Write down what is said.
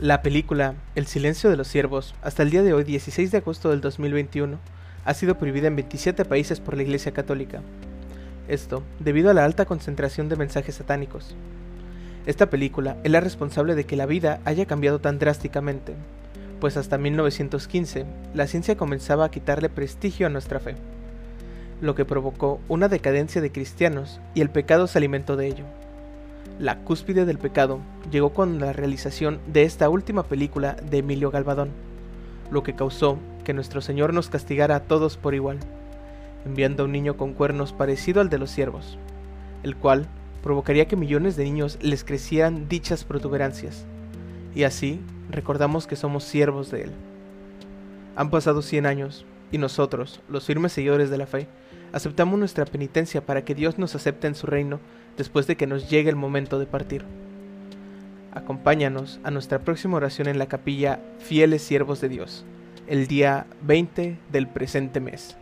La película El silencio de los ciervos, hasta el día de hoy 16 de agosto del 2021, ha sido prohibida en 27 países por la Iglesia Católica. Esto debido a la alta concentración de mensajes satánicos. Esta película es la responsable de que la vida haya cambiado tan drásticamente, pues hasta 1915 la ciencia comenzaba a quitarle prestigio a nuestra fe, lo que provocó una decadencia de cristianos y el pecado se alimentó de ello. La cúspide del pecado llegó con la realización de esta última película de Emilio Galvadón, lo que causó que nuestro Señor nos castigara a todos por igual, enviando a un niño con cuernos parecido al de los siervos, el cual provocaría que millones de niños les crecieran dichas protuberancias, y así recordamos que somos siervos de Él. Han pasado 100 años, y nosotros, los firmes seguidores de la fe, aceptamos nuestra penitencia para que Dios nos acepte en su reino después de que nos llegue el momento de partir. Acompáñanos a nuestra próxima oración en la capilla Fieles Siervos de Dios, el día 20 del presente mes.